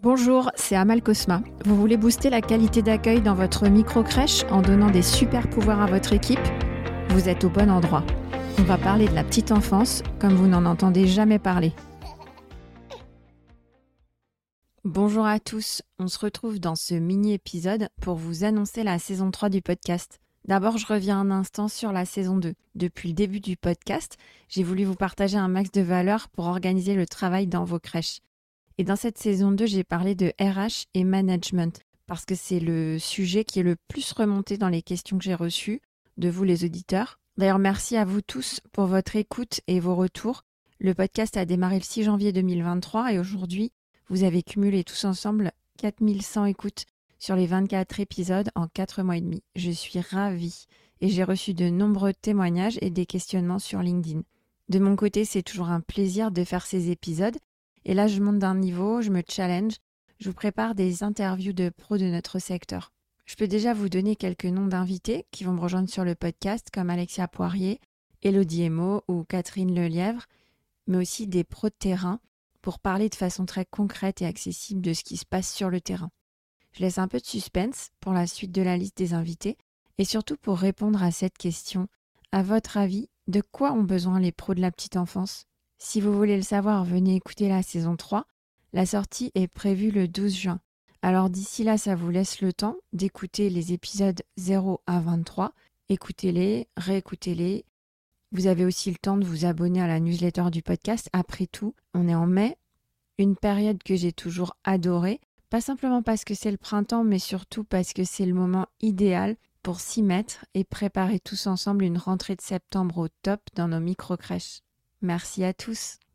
Bonjour, c'est Amal Cosma. Vous voulez booster la qualité d'accueil dans votre micro-crèche en donnant des super pouvoirs à votre équipe? Vous êtes au bon endroit. On va parler de la petite enfance comme vous n'en entendez jamais parler. Bonjour à tous, on se retrouve dans ce mini-épisode pour vous annoncer la saison 3 du podcast. D'abord, je reviens un instant sur la saison 2. Depuis le début du podcast, j'ai voulu vous partager un max de valeur pour organiser le travail dans vos crèches. Et dans cette saison 2, j'ai parlé de RH et management, parce que c'est le sujet qui est le plus remonté dans les questions que j'ai reçues de vous les auditeurs. D'ailleurs, merci à vous tous pour votre écoute et vos retours. Le podcast a démarré le 6 janvier 2023 et aujourd'hui, vous avez cumulé tous ensemble 4100 écoutes sur les 24 épisodes en 4 mois et demi. Je suis ravie et j'ai reçu de nombreux témoignages et des questionnements sur LinkedIn. De mon côté, c'est toujours un plaisir de faire ces épisodes et là, je monte d'un niveau, je me challenge, je vous prépare des interviews de pros de notre secteur. Je peux déjà vous donner quelques noms d'invités qui vont me rejoindre sur le podcast, comme Alexia Poirier, Elodie Emo ou Catherine Lelièvre, mais aussi des pros de terrain pour parler de façon très concrète et accessible de ce qui se passe sur le terrain. Je laisse un peu de suspense pour la suite de la liste des invités et surtout pour répondre à cette question. À votre avis, de quoi ont besoin les pros de la petite enfance? Si vous voulez le savoir, venez écouter la saison 3. La sortie est prévue le 12 juin. Alors d'ici là, ça vous laisse le temps d'écouter les épisodes 0 à 23. Écoutez-les, réécoutez-les. Vous avez aussi le temps de vous abonner à la newsletter du podcast. Après tout, on est en mai, une période que j'ai toujours adorée, pas simplement parce que c'est le printemps, mais surtout parce que c'est le moment idéal pour s'y mettre et préparer tous ensemble une rentrée de septembre au top dans nos micro-crèches. Merci à tous.